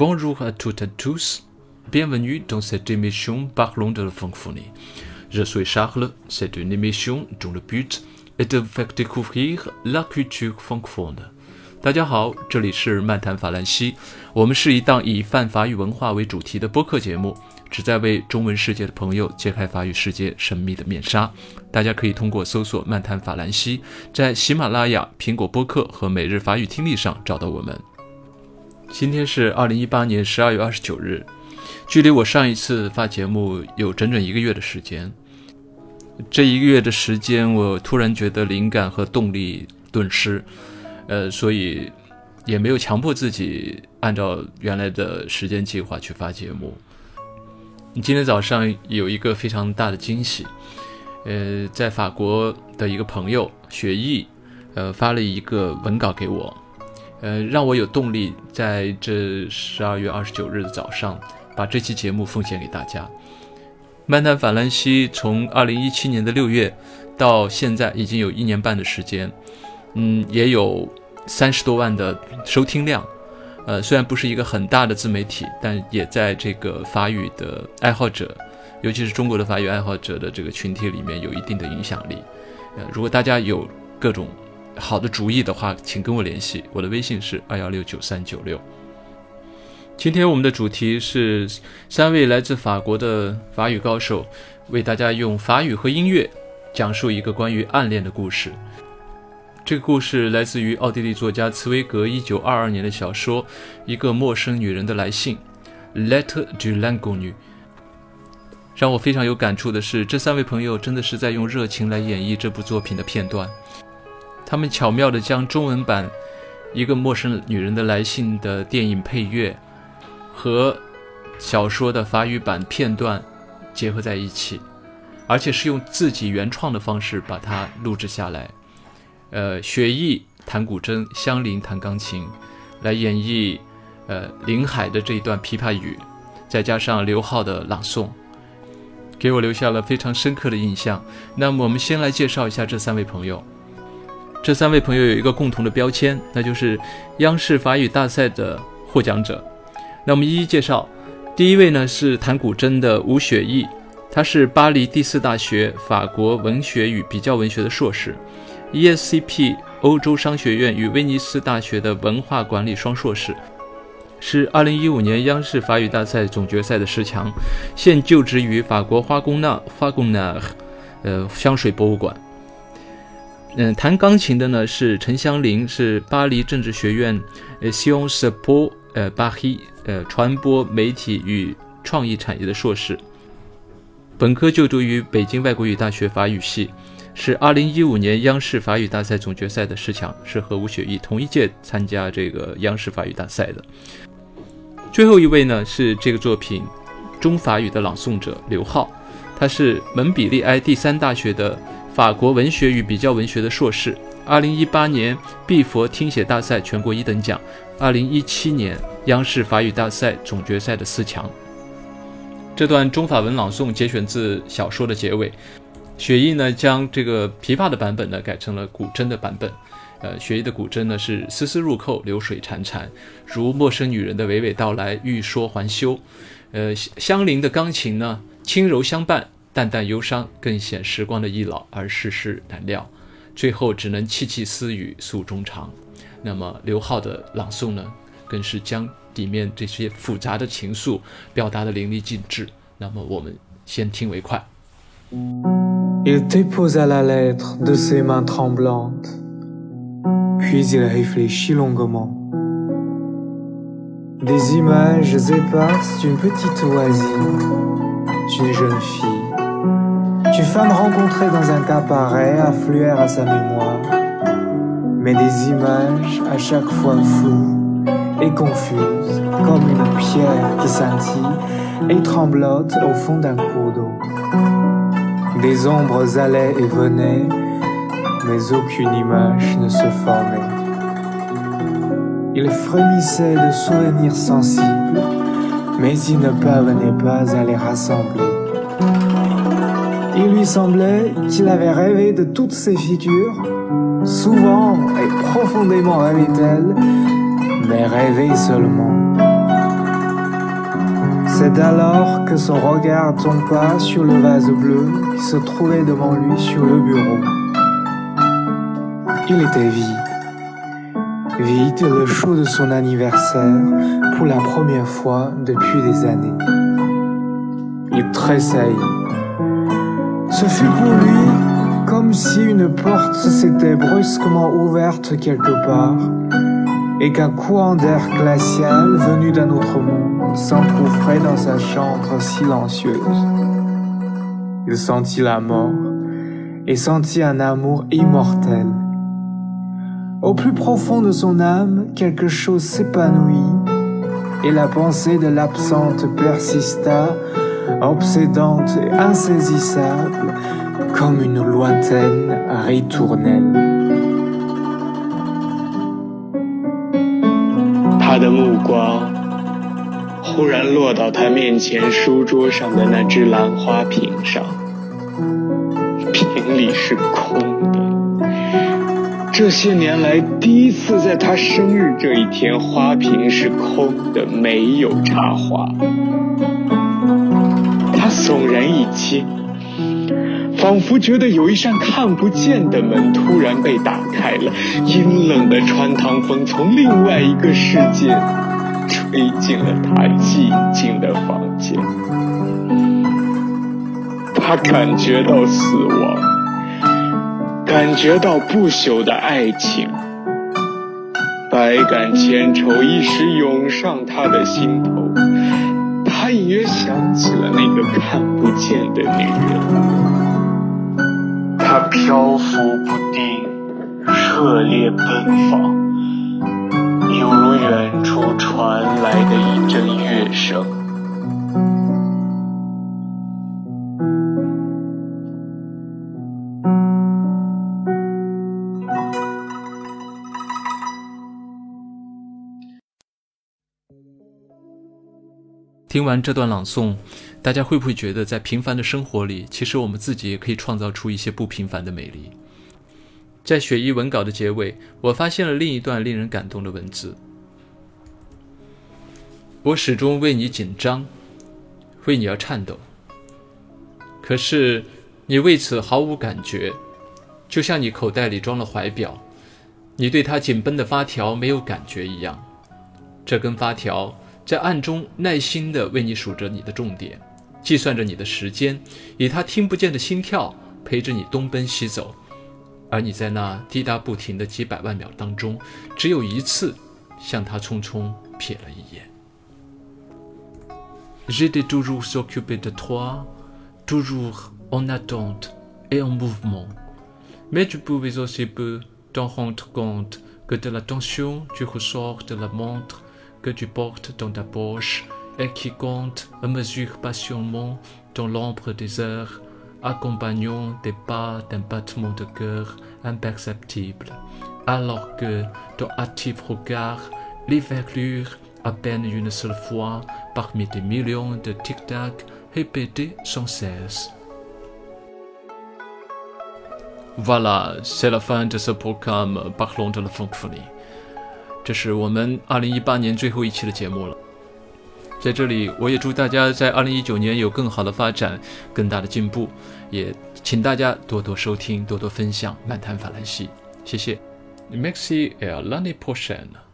Bonjour à toutes et tous. Bienvenue dans cette émission Parlons de la francophonie. Je suis Charles. C'est une émission dont le but est de vous faire découvrir la culture francophone. 大家好，这里是漫谈法兰西。我们是一档以泛法语文化为主题的播客节目，旨在为中文世界的朋友揭开法语世界神秘的面纱。大家可以通过搜索“漫谈法兰西”在喜马拉雅、苹果播客和每日法语听力上找到我们。今天是二零一八年十二月二十九日，距离我上一次发节目有整整一个月的时间。这一个月的时间，我突然觉得灵感和动力顿失。呃，所以也没有强迫自己按照原来的时间计划去发节目。今天早上有一个非常大的惊喜，呃，在法国的一个朋友雪毅，呃，发了一个文稿给我，呃，让我有动力在这十二月二十九日的早上把这期节目奉献给大家。漫谈法兰西从二零一七年的六月到现在已经有一年半的时间，嗯，也有。三十多万的收听量，呃，虽然不是一个很大的自媒体，但也在这个法语的爱好者，尤其是中国的法语爱好者的这个群体里面有一定的影响力。呃，如果大家有各种好的主意的话，请跟我联系，我的微信是二幺六九三九六。今天我们的主题是三位来自法国的法语高手为大家用法语和音乐讲述一个关于暗恋的故事。这个故事来自于奥地利作家茨威格1922年的小说《一个陌生女人的来信》（Letter to l a n g o n 让我非常有感触的是，这三位朋友真的是在用热情来演绎这部作品的片段。他们巧妙地将中文版《一个陌生女人的来信》的电影配乐和小说的法语版片段结合在一起，而且是用自己原创的方式把它录制下来。呃，雪毅弹古筝，香菱弹钢琴，来演绎呃林海的这一段琵琶语，再加上刘浩的朗诵，给我留下了非常深刻的印象。那么，我们先来介绍一下这三位朋友。这三位朋友有一个共同的标签，那就是央视法语大赛的获奖者。那我们一一介绍。第一位呢是弹古筝的吴雪毅，他是巴黎第四大学法国文学与比较文学的硕士。ESCP 欧洲商学院与威尼斯大学的文化管理双硕士，是2015年央视法语大赛总决赛的十强，现就职于法国花宫纳花宫纳呃香水博物馆。嗯，弹钢琴的呢是陈香林，是巴黎政治学院呃，Science p o 呃巴黎呃传播媒体与创意产业的硕士，本科就读于北京外国语大学法语系。是二零一五年央视法语大赛总决赛的十强，是和吴雪毅同一届参加这个央视法语大赛的。最后一位呢是这个作品中法语的朗诵者刘浩，他是蒙彼利埃第三大学的法国文学与比较文学的硕士。二零一八年毕佛听写大赛全国一等奖，二零一七年央视法语大赛总决赛的四强。这段中法文朗诵节选自小说的结尾。雪毅呢，将这个琵琶的版本呢改成了古筝的版本。呃，雪毅的古筝呢是丝丝入扣，流水潺潺，如陌生女人的娓娓道来，欲说还休。呃，香菱的钢琴呢轻柔相伴，淡淡忧伤，更显时光的易老而世事难料。最后只能凄凄私语诉衷肠。那么刘浩的朗诵呢，更是将里面这些复杂的情愫表达的淋漓尽致。那么我们先听为快。Il déposa la lettre de ses mains tremblantes, puis il réfléchit longuement. Des images éparses d'une petite voisine, d'une jeune fille, d'une femme rencontrée dans un cas pareil affluèrent à sa mémoire. Mais des images à chaque fois floues et confuses, comme une pierre qui scintille et tremblote au fond d'un cours d'eau. Des ombres allaient et venaient, mais aucune image ne se formait. Il frémissait de souvenirs sensibles, mais il ne parvenait pas à les rassembler. Il lui semblait qu'il avait rêvé de toutes ces figures, souvent et profondément rêvait-elle, mais rêvait seulement. C'est alors que son regard tomba sur le vase bleu qui se trouvait devant lui sur le bureau. Il était vide. Vide le jour de son anniversaire pour la première fois depuis des années. Il tressaillit. Ce fut pour lui comme si une porte s'était brusquement ouverte quelque part et qu'un courant d'air glacial venu d'un autre monde s'engouffrait dans sa chambre silencieuse. Il sentit la mort et sentit un amour immortel. Au plus profond de son âme, quelque chose s'épanouit et la pensée de l'absente persista, obsédante et insaisissable, comme une lointaine ritournelle. 他的目光忽然落到他面前书桌上的那只兰花瓶上，瓶里是空的。这些年来第一次在他生日这一天，花瓶是空的，没有插花。悚然一惊。仿佛觉得有一扇看不见的门突然被打开了，阴冷的穿堂风从另外一个世界吹进了他寂静的房间。他感觉到死亡，感觉到不朽的爱情，百感千愁一时涌上他的心头。隐约想起了那个看不见的女人。她漂浮不定，热烈奔放，犹如远处传来的一阵乐声。听完这段朗诵。大家会不会觉得，在平凡的生活里，其实我们自己也可以创造出一些不平凡的美丽？在雪衣文稿的结尾，我发现了另一段令人感动的文字：我始终为你紧张，为你而颤抖。可是你为此毫无感觉，就像你口袋里装了怀表，你对它紧绷的发条没有感觉一样。这根发条在暗中耐心地为你数着你的重点。计算着你的时间，以他听不见的心跳陪着你东奔西走，而你在那滴答不停的几百万秒当中，只有一次向他匆匆瞥了一眼。J'étais toujours occupé de toi, toujours en attente et en mouvement, mais tu pouvais aussi peu t'en rendre compte que de la tension du ressort de la montre que tu portes dans ta poche. et qui compte à mesure patiemment dans l'ombre des heures, accompagnant des pas d'un battement de cœur imperceptible, alors que ton actif regard l'éverlure à peine une seule fois parmi des millions de tic-tac répétés sans cesse. Voilà, c'est la fin de ce programme Parlons de la francophonie. 这是我们二零一八年最后一期的节目了。在这里，我也祝大家在二零一九年有更好的发展，更大的进步。也请大家多多收听，多多分享《漫谈法兰西》。谢谢。Merci e l a n i p o r t i o n